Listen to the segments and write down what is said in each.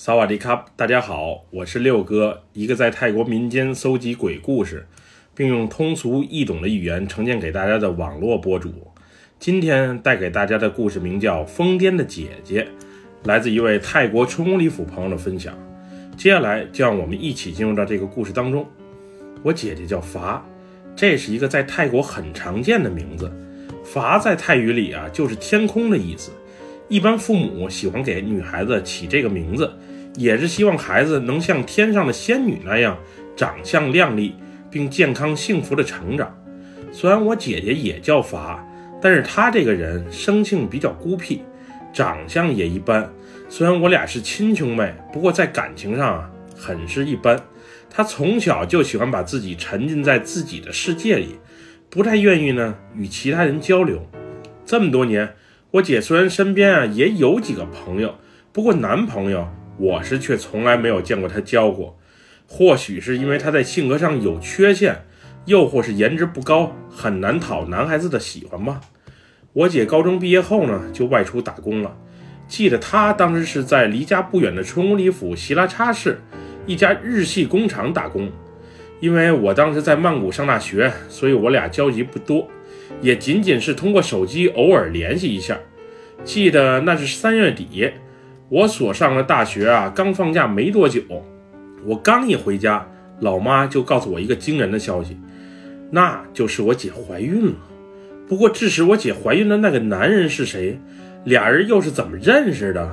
萨瓦迪卡，大家好，我是六哥，一个在泰国民间搜集鬼故事，并用通俗易懂的语言呈现给大家的网络博主。今天带给大家的故事名叫《疯癫的姐姐》，来自一位泰国春宫里府朋友的分享。接下来就让我们一起进入到这个故事当中。我姐姐叫伐，这是一个在泰国很常见的名字。伐在泰语里啊，就是天空的意思。一般父母喜欢给女孩子起这个名字，也是希望孩子能像天上的仙女那样长相靓丽，并健康幸福的成长。虽然我姐姐也叫法，但是她这个人生性比较孤僻，长相也一般。虽然我俩是亲兄妹，不过在感情上啊很是一般。她从小就喜欢把自己沉浸在自己的世界里，不太愿意呢与其他人交流。这么多年。我姐虽然身边啊也有几个朋友，不过男朋友我是却从来没有见过他教过。或许是因为他在性格上有缺陷，又或是颜值不高，很难讨男孩子的喜欢吧。我姐高中毕业后呢，就外出打工了。记得她当时是在离家不远的春屋里府希拉差市一家日系工厂打工。因为我当时在曼谷上大学，所以我俩交集不多。也仅仅是通过手机偶尔联系一下。记得那是三月底，我所上的大学啊刚放假没多久。我刚一回家，老妈就告诉我一个惊人的消息，那就是我姐怀孕了。不过致使我姐怀孕的那个男人是谁，俩人又是怎么认识的，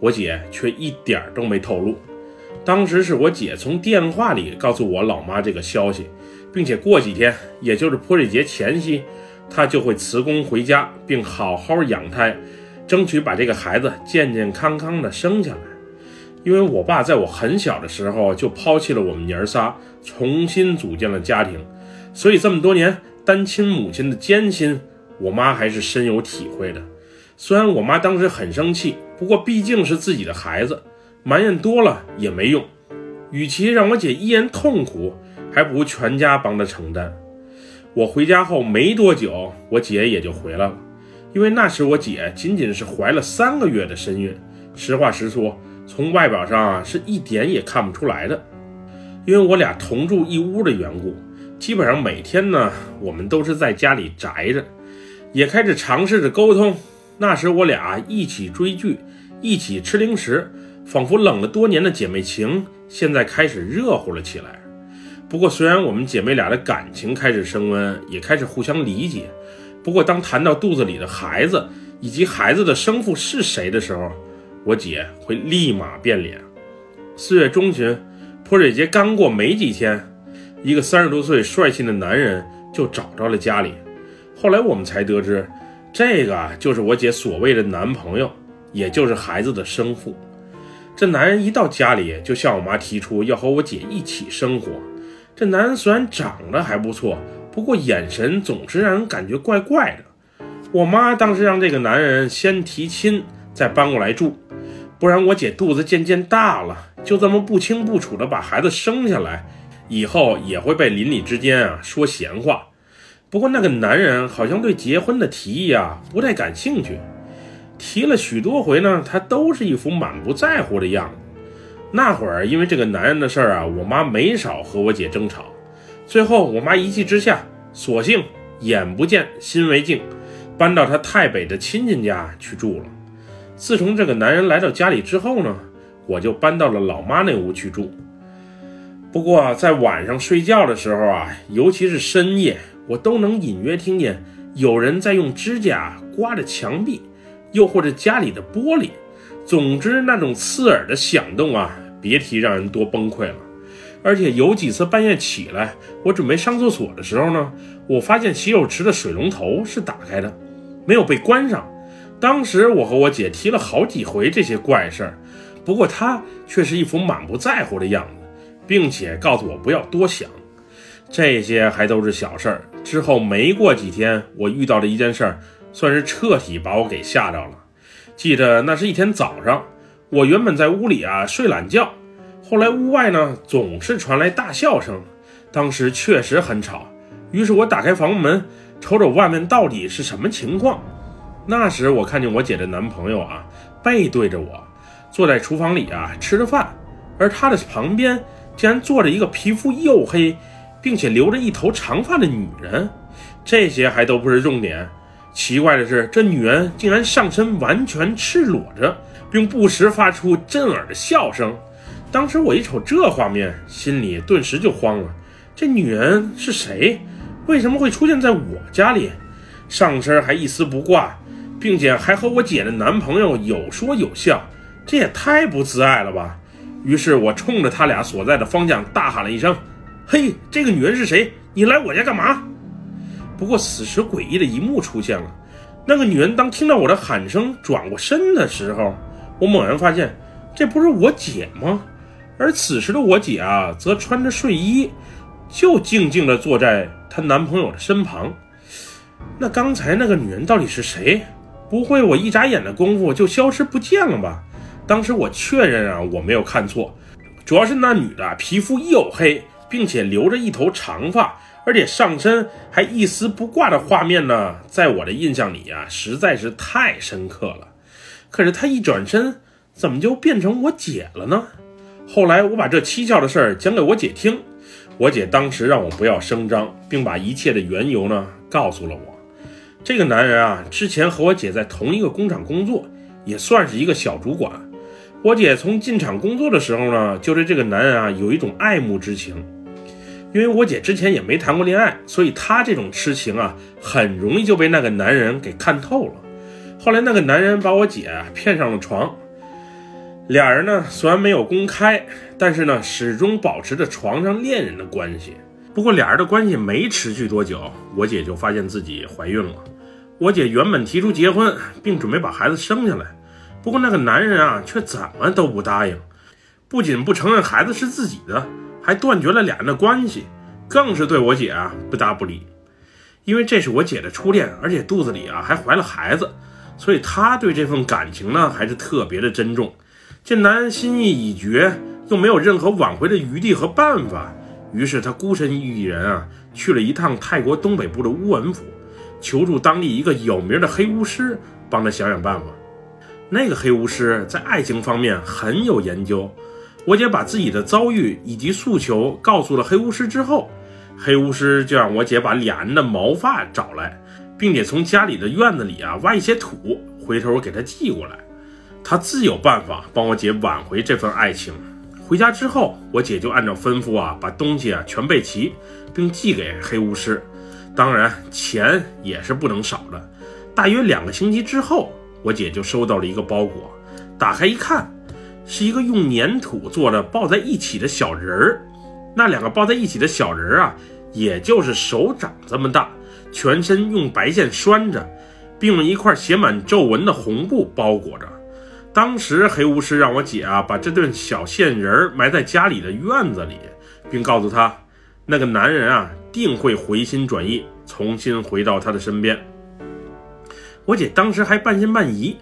我姐却一点都没透露。当时是我姐从电话里告诉我老妈这个消息，并且过几天，也就是泼水节前夕。她就会辞工回家，并好好养胎，争取把这个孩子健健康康的生下来。因为我爸在我很小的时候就抛弃了我们娘儿仨，重新组建了家庭，所以这么多年单亲母亲的艰辛，我妈还是深有体会的。虽然我妈当时很生气，不过毕竟是自己的孩子，埋怨多了也没用。与其让我姐一人痛苦，还不如全家帮她承担。我回家后没多久，我姐也就回来了，因为那时我姐仅仅是怀了三个月的身孕。实话实说，从外表上是一点也看不出来的。因为我俩同住一屋的缘故，基本上每天呢，我们都是在家里宅着，也开始尝试着沟通。那时我俩一起追剧，一起吃零食，仿佛冷了多年的姐妹情，现在开始热乎了起来。不过，虽然我们姐妹俩的感情开始升温，也开始互相理解，不过当谈到肚子里的孩子以及孩子的生父是谁的时候，我姐会立马变脸。四月中旬，泼水节刚过没几天，一个三十多岁帅气的男人就找到了家里。后来我们才得知，这个就是我姐所谓的男朋友，也就是孩子的生父。这男人一到家里，就向我妈提出要和我姐一起生活。这男人虽然长得还不错，不过眼神总是让人感觉怪怪的。我妈当时让这个男人先提亲，再搬过来住，不然我姐肚子渐渐大了，就这么不清不楚的把孩子生下来，以后也会被邻里之间啊说闲话。不过那个男人好像对结婚的提议啊不太感兴趣，提了许多回呢，他都是一副满不在乎的样子。那会儿，因为这个男人的事儿啊，我妈没少和我姐争吵。最后，我妈一气之下，索性眼不见心为净，搬到她太北的亲戚家去住了。自从这个男人来到家里之后呢，我就搬到了老妈那屋去住。不过，在晚上睡觉的时候啊，尤其是深夜，我都能隐约听见有人在用指甲刮着墙壁，又或者家里的玻璃。总之，那种刺耳的响动啊，别提让人多崩溃了。而且有几次半夜起来，我准备上厕所的时候呢，我发现洗手池的水龙头是打开的，没有被关上。当时我和我姐提了好几回这些怪事儿，不过她却是一副满不在乎的样子，并且告诉我不要多想，这些还都是小事儿。之后没过几天，我遇到了一件事儿，算是彻底把我给吓着了。记得那是一天早上，我原本在屋里啊睡懒觉，后来屋外呢总是传来大笑声，当时确实很吵，于是我打开房门，瞅瞅外面到底是什么情况。那时我看见我姐的男朋友啊背对着我，坐在厨房里啊吃着饭，而他的旁边竟然坐着一个皮肤黝黑，并且留着一头长发的女人。这些还都不是重点，奇怪的是，这女人竟然上身完全赤裸着，并不时发出震耳的笑声。当时我一瞅这画面，心里顿时就慌了。这女人是谁？为什么会出现在我家里？上身还一丝不挂，并且还和我姐的男朋友有说有笑，这也太不自爱了吧！于是我冲着他俩所在的方向大喊了一声：“嘿，这个女人是谁？你来我家干嘛？”不过此时诡异的一幕出现了，那个女人当听到我的喊声转过身的时候，我猛然发现，这不是我姐吗？而此时的我姐啊，则穿着睡衣，就静静地坐在她男朋友的身旁。那刚才那个女人到底是谁？不会我一眨眼的功夫就消失不见了吧？当时我确认啊，我没有看错，主要是那女的皮肤黝黑，并且留着一头长发，而且上身还一丝不挂的画面呢，在我的印象里啊，实在是太深刻了。可是她一转身，怎么就变成我姐了呢？后来我把这蹊跷的事儿讲给我姐听，我姐当时让我不要声张，并把一切的缘由呢告诉了我。这个男人啊，之前和我姐在同一个工厂工作，也算是一个小主管。我姐从进厂工作的时候呢，就对这个男人啊有一种爱慕之情。因为我姐之前也没谈过恋爱，所以她这种痴情啊，很容易就被那个男人给看透了。后来那个男人把我姐骗上了床，俩人呢虽然没有公开，但是呢始终保持着床上恋人的关系。不过俩人的关系没持续多久，我姐就发现自己怀孕了。我姐原本提出结婚，并准备把孩子生下来，不过那个男人啊，却怎么都不答应，不仅不承认孩子是自己的，还断绝了俩人的关系，更是对我姐啊不搭不理。因为这是我姐的初恋，而且肚子里啊还怀了孩子，所以她对这份感情呢还是特别的珍重。见男人心意已决，又没有任何挽回的余地和办法，于是他孤身一人啊去了一趟泰国东北部的乌文府。求助当地一个有名的黑巫师，帮他想想办法。那个黑巫师在爱情方面很有研究。我姐把自己的遭遇以及诉求告诉了黑巫师之后，黑巫师就让我姐把俩人的毛发找来，并且从家里的院子里啊挖一些土，回头给他寄过来。他自有办法帮我姐挽回这份爱情。回家之后，我姐就按照吩咐啊把东西啊全备齐，并寄给黑巫师。当然，钱也是不能少的。大约两个星期之后，我姐就收到了一个包裹，打开一看，是一个用粘土做的抱在一起的小人儿。那两个抱在一起的小人儿啊，也就是手掌这么大，全身用白线拴着，并用一块写满皱纹的红布包裹着。当时黑巫师让我姐啊，把这对小线人儿埋在家里的院子里，并告诉他。那个男人啊，定会回心转意，重新回到他的身边。我姐当时还半信半疑，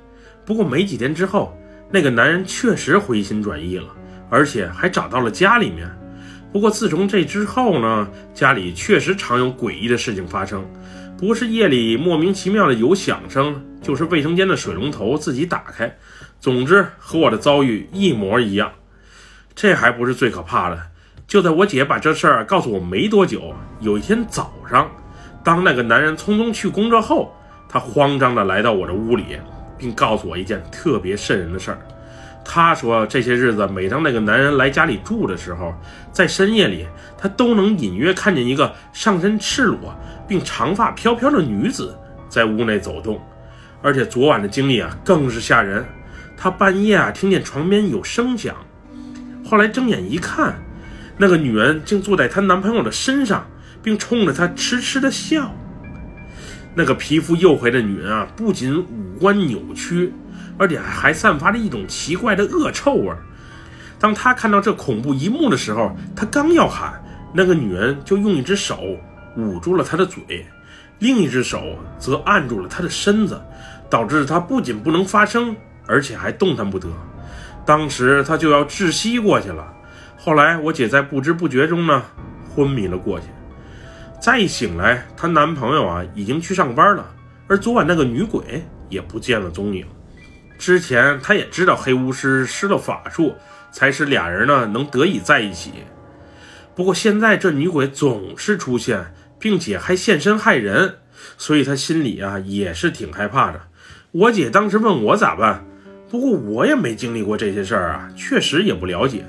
不过没几天之后，那个男人确实回心转意了，而且还找到了家里面。不过自从这之后呢，家里确实常有诡异的事情发生，不是夜里莫名其妙的有响声，就是卫生间的水龙头自己打开，总之和我的遭遇一模一样。这还不是最可怕的。就在我姐把这事儿告诉我没多久，有一天早上，当那个男人匆匆去工作后，他慌张地来到我的屋里，并告诉我一件特别瘆人的事儿。他说，这些日子每当那个男人来家里住的时候，在深夜里，他都能隐约看见一个上身赤裸并长发飘飘的女子在屋内走动。而且昨晚的经历啊，更是吓人。他半夜啊，听见床边有声响，后来睁眼一看。那个女人竟坐在她男朋友的身上，并冲着他痴痴的笑。那个皮肤黝黑的女人啊，不仅五官扭曲，而且还散发着一种奇怪的恶臭味。当他看到这恐怖一幕的时候，他刚要喊，那个女人就用一只手捂住了他的嘴，另一只手则按住了他的身子，导致他不仅不能发声，而且还动弹不得。当时他就要窒息过去了。后来，我姐在不知不觉中呢昏迷了过去。再一醒来，她男朋友啊已经去上班了，而昨晚那个女鬼也不见了踪影。之前她也知道黑巫师施了法术，才使俩人呢能得以在一起。不过现在这女鬼总是出现，并且还现身害人，所以他心里啊也是挺害怕的。我姐当时问我咋办，不过我也没经历过这些事儿啊，确实也不了解。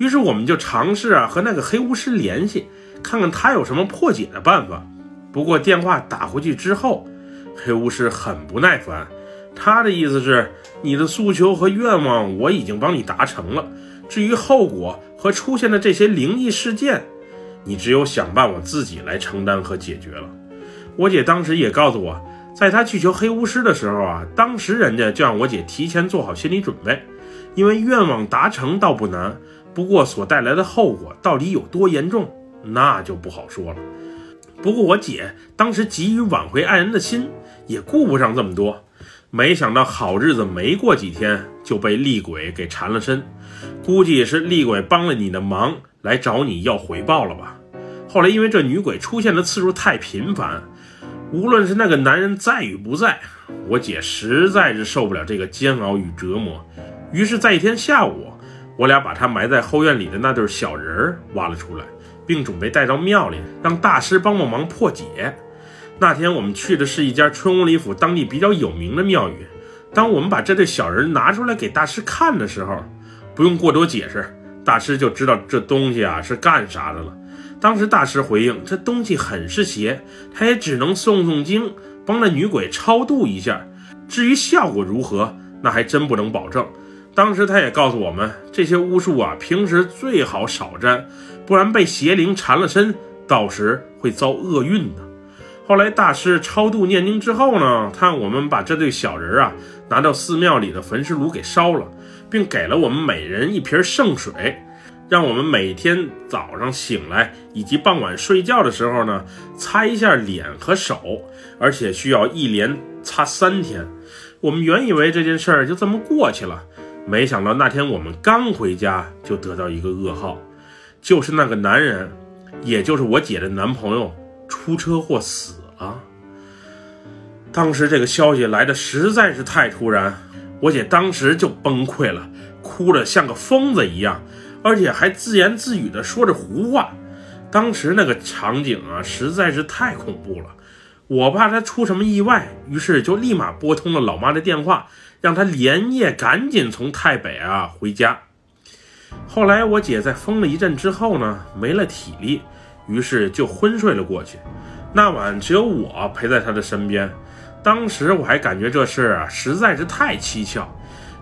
于是我们就尝试啊和那个黑巫师联系，看看他有什么破解的办法。不过电话打回去之后，黑巫师很不耐烦，他的意思是你的诉求和愿望我已经帮你达成了，至于后果和出现的这些灵异事件，你只有想办法自己来承担和解决了。我姐当时也告诉我。在她去求黑巫师的时候啊，当时人家就让我姐提前做好心理准备，因为愿望达成倒不难，不过所带来的后果到底有多严重，那就不好说了。不过我姐当时急于挽回爱人的心，也顾不上这么多，没想到好日子没过几天就被厉鬼给缠了身，估计是厉鬼帮了你的忙来找你要回报了吧。后来因为这女鬼出现的次数太频繁。无论是那个男人在与不在，我姐实在是受不了这个煎熬与折磨。于是，在一天下午，我俩把她埋在后院里的那对小人儿挖了出来，并准备带到庙里，让大师帮帮忙破解。那天我们去的是一家春屋里府当地比较有名的庙宇。当我们把这对小人拿出来给大师看的时候，不用过多解释，大师就知道这东西啊是干啥的了。当时大师回应：“这东西很是邪，他也只能诵诵经，帮那女鬼超度一下。至于效果如何，那还真不能保证。”当时他也告诉我们，这些巫术啊，平时最好少沾，不然被邪灵缠了身，到时会遭厄运的。后来大师超度念经之后呢，他让我们把这对小人啊拿到寺庙里的焚尸炉给烧了，并给了我们每人一瓶圣水。让我们每天早上醒来以及傍晚睡觉的时候呢，擦一下脸和手，而且需要一连擦三天。我们原以为这件事儿就这么过去了，没想到那天我们刚回家就得到一个噩耗，就是那个男人，也就是我姐的男朋友出车祸死了。当时这个消息来的实在是太突然，我姐当时就崩溃了，哭得像个疯子一样。而且还自言自语地说着胡话，当时那个场景啊，实在是太恐怖了。我怕她出什么意外，于是就立马拨通了老妈的电话，让她连夜赶紧从太北啊回家。后来我姐在疯了一阵之后呢，没了体力，于是就昏睡了过去。那晚只有我陪在她的身边，当时我还感觉这事啊实在是太蹊跷。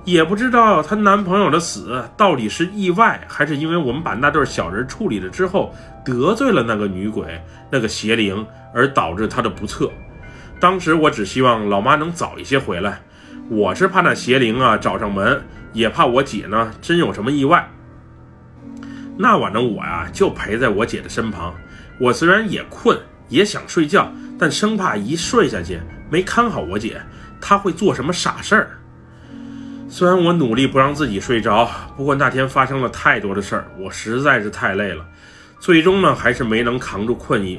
也不知道她男朋友的死到底是意外，还是因为我们把那对小人处理了之后得罪了那个女鬼、那个邪灵，而导致她的不测。当时我只希望老妈能早一些回来，我是怕那邪灵啊找上门，也怕我姐呢真有什么意外。那晚的我呀，就陪在我姐的身旁。我虽然也困，也想睡觉，但生怕一睡下去没看好我姐，她会做什么傻事儿。虽然我努力不让自己睡着，不过那天发生了太多的事儿，我实在是太累了，最终呢还是没能扛住困意。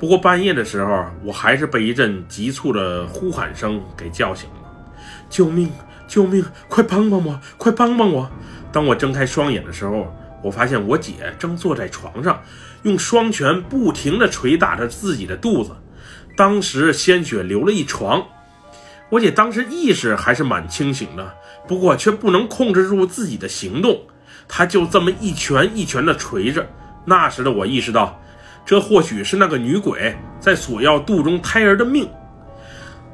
不过半夜的时候，我还是被一阵急促的呼喊声给叫醒了：“救命！救命！快帮帮我！快帮帮我！”当我睁开双眼的时候，我发现我姐正坐在床上，用双拳不停地捶打着自己的肚子，当时鲜血流了一床。我姐当时意识还是蛮清醒的，不过却不能控制住自己的行动，她就这么一拳一拳地捶着。那时的我意识到，这或许是那个女鬼在索要肚中胎儿的命。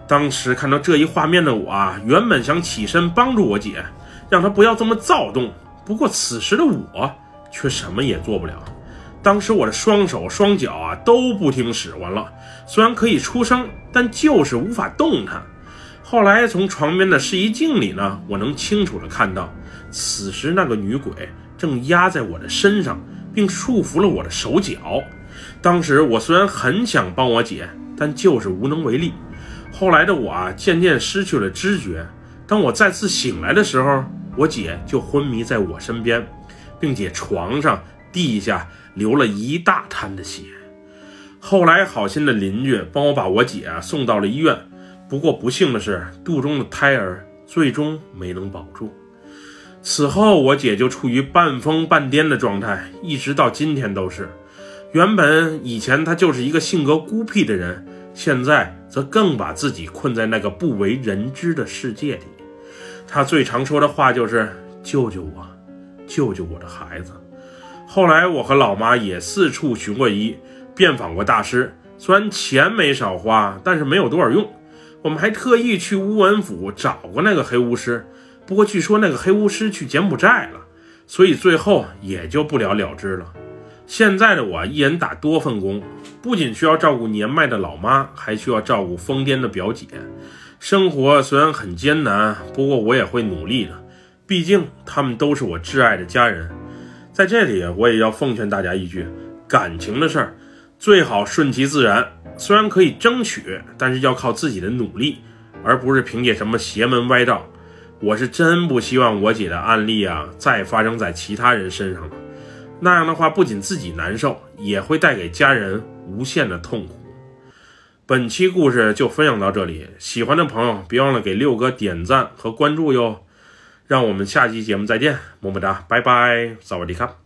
当时看到这一画面的我啊，原本想起身帮助我姐，让她不要这么躁动。不过此时的我却什么也做不了。当时我的双手双脚啊都不听使唤了，虽然可以出声，但就是无法动弹。后来从床边的试衣镜里呢，我能清楚的看到，此时那个女鬼正压在我的身上，并束缚了我的手脚。当时我虽然很想帮我姐，但就是无能为力。后来的我啊，渐渐失去了知觉。当我再次醒来的时候，我姐就昏迷在我身边，并且床上、地下流了一大滩的血。后来好心的邻居帮我把我姐送到了医院。不过不幸的是，肚中的胎儿最终没能保住。此后，我姐就处于半疯半癫的状态，一直到今天都是。原本以前她就是一个性格孤僻的人，现在则更把自己困在那个不为人知的世界里。她最常说的话就是“救救我，救救我的孩子”。后来，我和老妈也四处寻过医，遍访过大师，虽然钱没少花，但是没有多少用。我们还特意去乌文府找过那个黑巫师。不过据说那个黑巫师去柬埔寨了，所以最后也就不了了之了。现在的我一人打多份工，不仅需要照顾年迈的老妈，还需要照顾疯癫的表姐。生活虽然很艰难，不过我也会努力的。毕竟他们都是我挚爱的家人。在这里，我也要奉劝大家一句：感情的事儿最好顺其自然。虽然可以争取，但是要靠自己的努力，而不是凭借什么邪门歪道。我是真不希望我姐的案例啊再发生在其他人身上了，那样的话不仅自己难受，也会带给家人无限的痛苦。本期故事就分享到这里，喜欢的朋友别忘了给六哥点赞和关注哟。让我们下期节目再见，么么哒，拜拜，萨瓦迪卡。